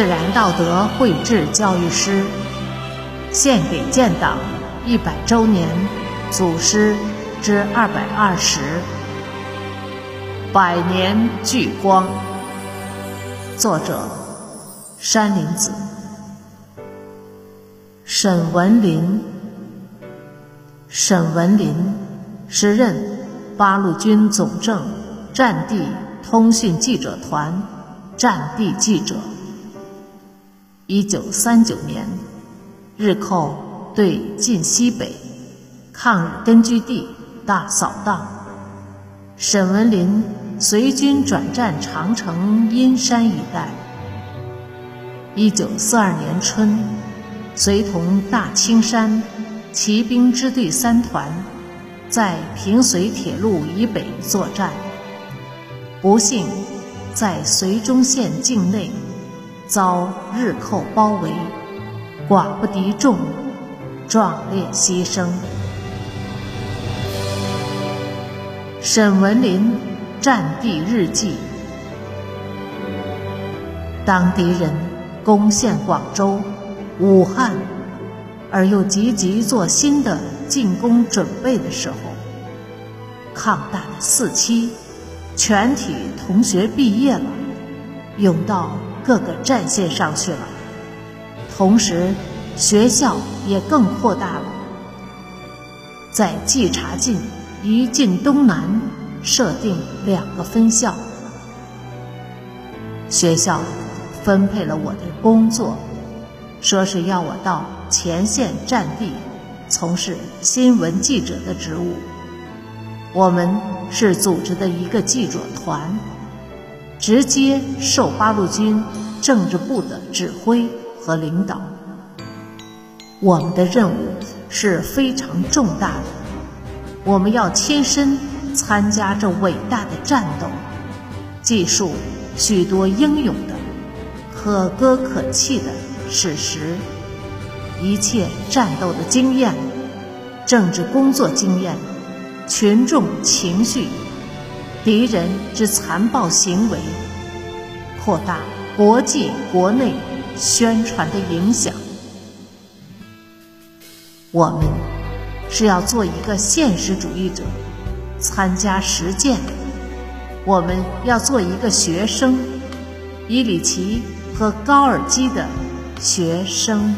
自然道德绘制教育诗，献给建党一百周年祖师之二百二十，百年聚光。作者：山林子。沈文林，沈文林，时任八路军总政战地通讯记者团战地记者。一九三九年，日寇对晋西北抗日根据地大扫荡，沈文林随军转战长城阴山一带。一九四二年春，随同大青山骑兵支队三团，在平绥铁路以北作战，不幸在绥中县境内。遭日寇包围，寡不敌众，壮烈牺牲。沈文林战地日记：当敌人攻陷广州、武汉，而又积极做新的进攻准备的时候，抗大的四期全体同学毕业了，涌到。各个战线上去了，同时学校也更扩大了，在冀察晋、渝晋东南设定两个分校。学校分配了我的工作，说是要我到前线战地从事新闻记者的职务。我们是组织的一个记者团。直接受八路军政治部的指挥和领导。我们的任务是非常重大的，我们要亲身参加这伟大的战斗，记述许多英勇的、可歌可泣的史实，一切战斗的经验、政治工作经验、群众情绪。敌人之残暴行为，扩大国际国内宣传的影响。我们是要做一个现实主义者，参加实践。我们要做一个学生，伊里奇和高尔基的学生。